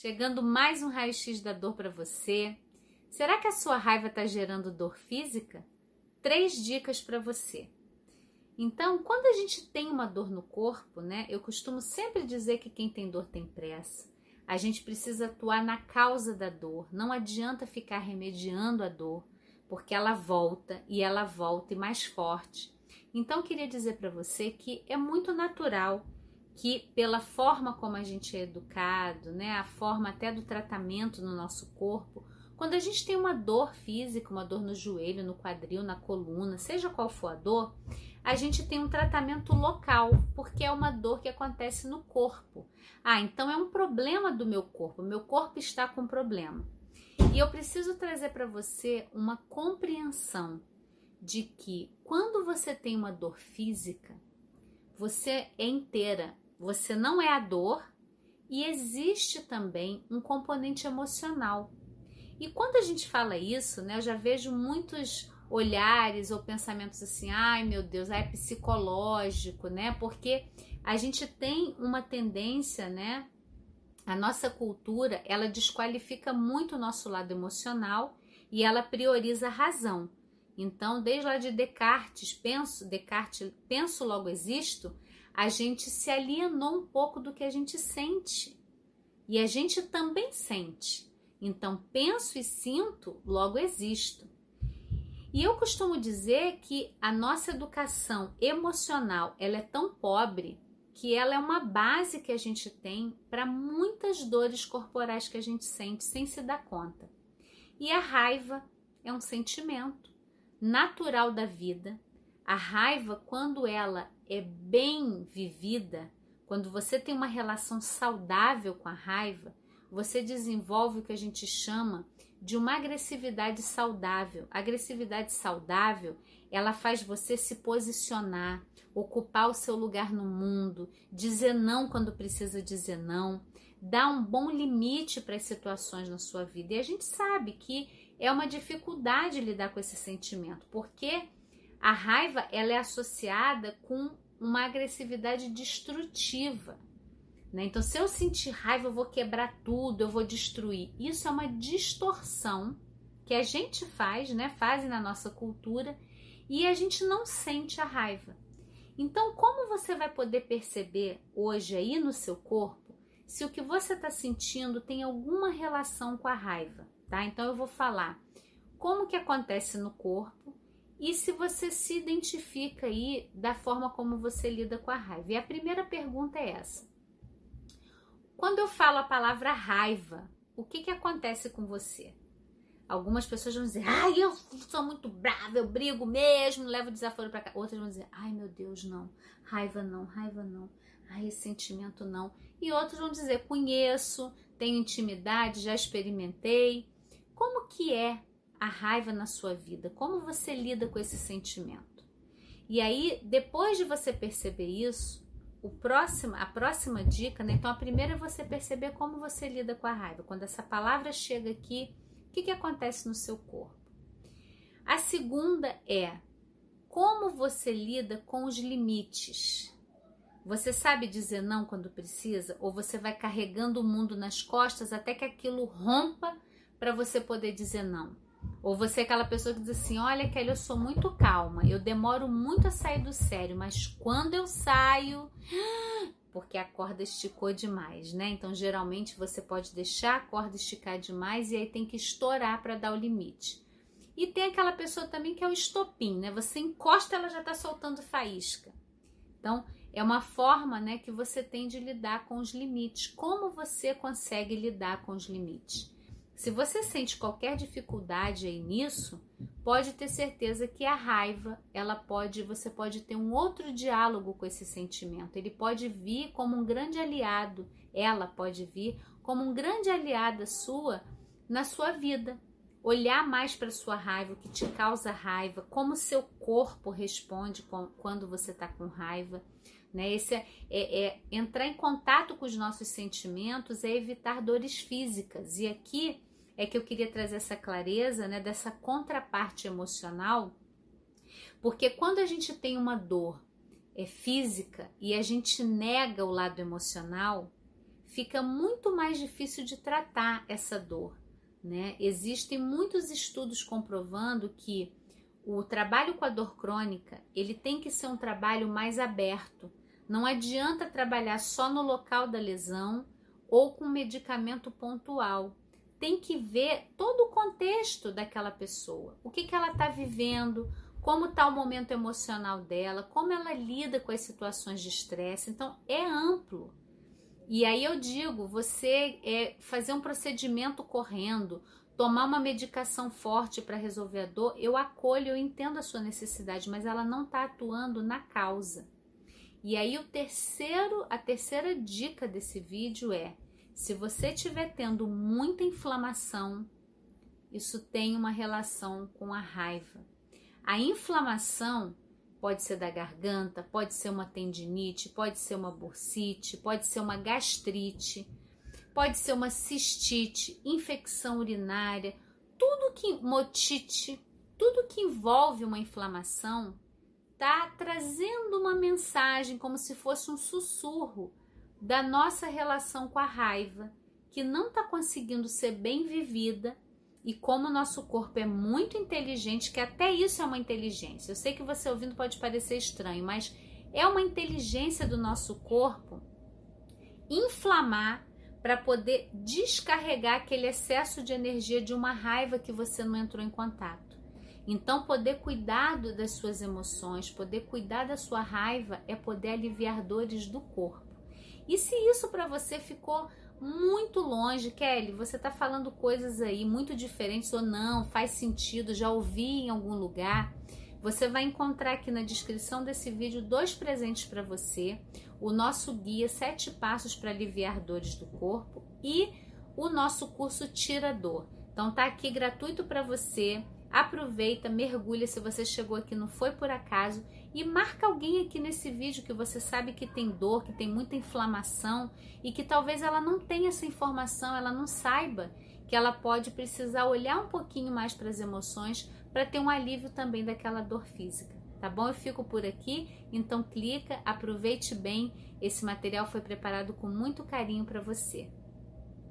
Chegando mais um raio-x da dor para você. Será que a sua raiva está gerando dor física? Três dicas para você. Então, quando a gente tem uma dor no corpo, né? Eu costumo sempre dizer que quem tem dor tem pressa. A gente precisa atuar na causa da dor. Não adianta ficar remediando a dor, porque ela volta e ela volta e mais forte. Então, queria dizer para você que é muito natural que pela forma como a gente é educado, né, a forma até do tratamento no nosso corpo, quando a gente tem uma dor física, uma dor no joelho, no quadril, na coluna, seja qual for a dor, a gente tem um tratamento local, porque é uma dor que acontece no corpo. Ah, então é um problema do meu corpo, meu corpo está com problema. E eu preciso trazer para você uma compreensão de que quando você tem uma dor física, você é inteira, você não é a dor e existe também um componente emocional. E quando a gente fala isso, né, eu já vejo muitos olhares ou pensamentos assim, ai meu Deus, é psicológico, né? Porque a gente tem uma tendência, né? A nossa cultura, ela desqualifica muito o nosso lado emocional e ela prioriza a razão. Então, desde lá de Descartes, penso, Descartes, penso logo existo, a gente se alienou um pouco do que a gente sente. E a gente também sente. Então, penso e sinto, logo existo. E eu costumo dizer que a nossa educação emocional, ela é tão pobre que ela é uma base que a gente tem para muitas dores corporais que a gente sente sem se dar conta. E a raiva é um sentimento natural da vida. A raiva, quando ela é bem vivida, quando você tem uma relação saudável com a raiva, você desenvolve o que a gente chama de uma agressividade saudável. A agressividade saudável, ela faz você se posicionar, ocupar o seu lugar no mundo, dizer não quando precisa dizer não, dar um bom limite para as situações na sua vida. E a gente sabe que é uma dificuldade lidar com esse sentimento, porque a raiva ela é associada com uma agressividade destrutiva. Né? Então, se eu sentir raiva, eu vou quebrar tudo, eu vou destruir. Isso é uma distorção que a gente faz, né? Faz na nossa cultura e a gente não sente a raiva. Então, como você vai poder perceber hoje aí no seu corpo se o que você está sentindo tem alguma relação com a raiva, tá? Então, eu vou falar como que acontece no corpo e se você se identifica aí da forma como você lida com a raiva. E a primeira pergunta é essa: quando eu falo a palavra raiva, o que, que acontece com você? Algumas pessoas vão dizer, ai, eu sou muito brava, eu brigo mesmo, levo desaforo para cá. Outras vão dizer, ai meu Deus, não, raiva não, raiva não, ai, não. E outros vão dizer, conheço, tenho intimidade, já experimentei. Como que é a raiva na sua vida? Como você lida com esse sentimento? E aí, depois de você perceber isso, o próximo, a próxima dica, né? Então, a primeira é você perceber como você lida com a raiva. Quando essa palavra chega aqui, o que, que acontece no seu corpo? A segunda é como você lida com os limites. Você sabe dizer não quando precisa? Ou você vai carregando o mundo nas costas até que aquilo rompa para você poder dizer não? Ou você é aquela pessoa que diz assim: Olha, Kelly, eu sou muito calma, eu demoro muito a sair do sério, mas quando eu saio. Porque a corda esticou demais, né? Então, geralmente você pode deixar a corda esticar demais e aí tem que estourar para dar o limite. E tem aquela pessoa também que é o estopim, né? Você encosta, ela já tá soltando faísca. Então, é uma forma, né, que você tem de lidar com os limites. Como você consegue lidar com os limites? Se você sente qualquer dificuldade aí nisso, pode ter certeza que a raiva, ela pode, você pode ter um outro diálogo com esse sentimento. Ele pode vir como um grande aliado, ela pode vir como um grande aliada sua na sua vida. Olhar mais para sua raiva, o que te causa raiva, como seu corpo responde quando você está com raiva. Né? Esse é, é, é, entrar em contato com os nossos sentimentos, é evitar dores físicas. E aqui é que eu queria trazer essa clareza, né, dessa contraparte emocional, porque quando a gente tem uma dor é física e a gente nega o lado emocional, fica muito mais difícil de tratar essa dor. Né? Existem muitos estudos comprovando que o trabalho com a dor crônica ele tem que ser um trabalho mais aberto. Não adianta trabalhar só no local da lesão ou com medicamento pontual. Tem que ver todo o contexto daquela pessoa, o que, que ela está vivendo, como está o momento emocional dela, como ela lida com as situações de estresse. Então, é amplo. E aí eu digo, você é fazer um procedimento correndo, tomar uma medicação forte para resolver a dor, eu acolho, eu entendo a sua necessidade, mas ela não está atuando na causa. E aí o terceiro, a terceira dica desse vídeo é: se você estiver tendo muita inflamação, isso tem uma relação com a raiva. A inflamação pode ser da garganta, pode ser uma tendinite, pode ser uma bursite, pode ser uma gastrite, pode ser uma cistite, infecção urinária, tudo que motite, tudo que envolve uma inflamação está trazendo uma mensagem como se fosse um sussurro da nossa relação com a raiva, que não está conseguindo ser bem vivida e como o nosso corpo é muito inteligente, que até isso é uma inteligência. Eu sei que você ouvindo pode parecer estranho, mas é uma inteligência do nosso corpo inflamar para poder descarregar aquele excesso de energia de uma raiva que você não entrou em contato. Então, poder cuidar das suas emoções, poder cuidar da sua raiva é poder aliviar dores do corpo. E se isso para você ficou muito longe, Kelly, você está falando coisas aí muito diferentes ou não, faz sentido, já ouvi em algum lugar. Você vai encontrar aqui na descrição desse vídeo dois presentes para você: o nosso guia Sete Passos para Aliviar Dores do Corpo e o nosso curso Tira Dor. Então tá aqui gratuito para você. Aproveita, mergulha se você chegou aqui não foi por acaso e marca alguém aqui nesse vídeo que você sabe que tem dor, que tem muita inflamação e que talvez ela não tenha essa informação, ela não saiba que ela pode precisar olhar um pouquinho mais para as emoções para ter um alívio também daquela dor física. Tá bom? Eu fico por aqui, então clica, aproveite bem. Esse material foi preparado com muito carinho para você.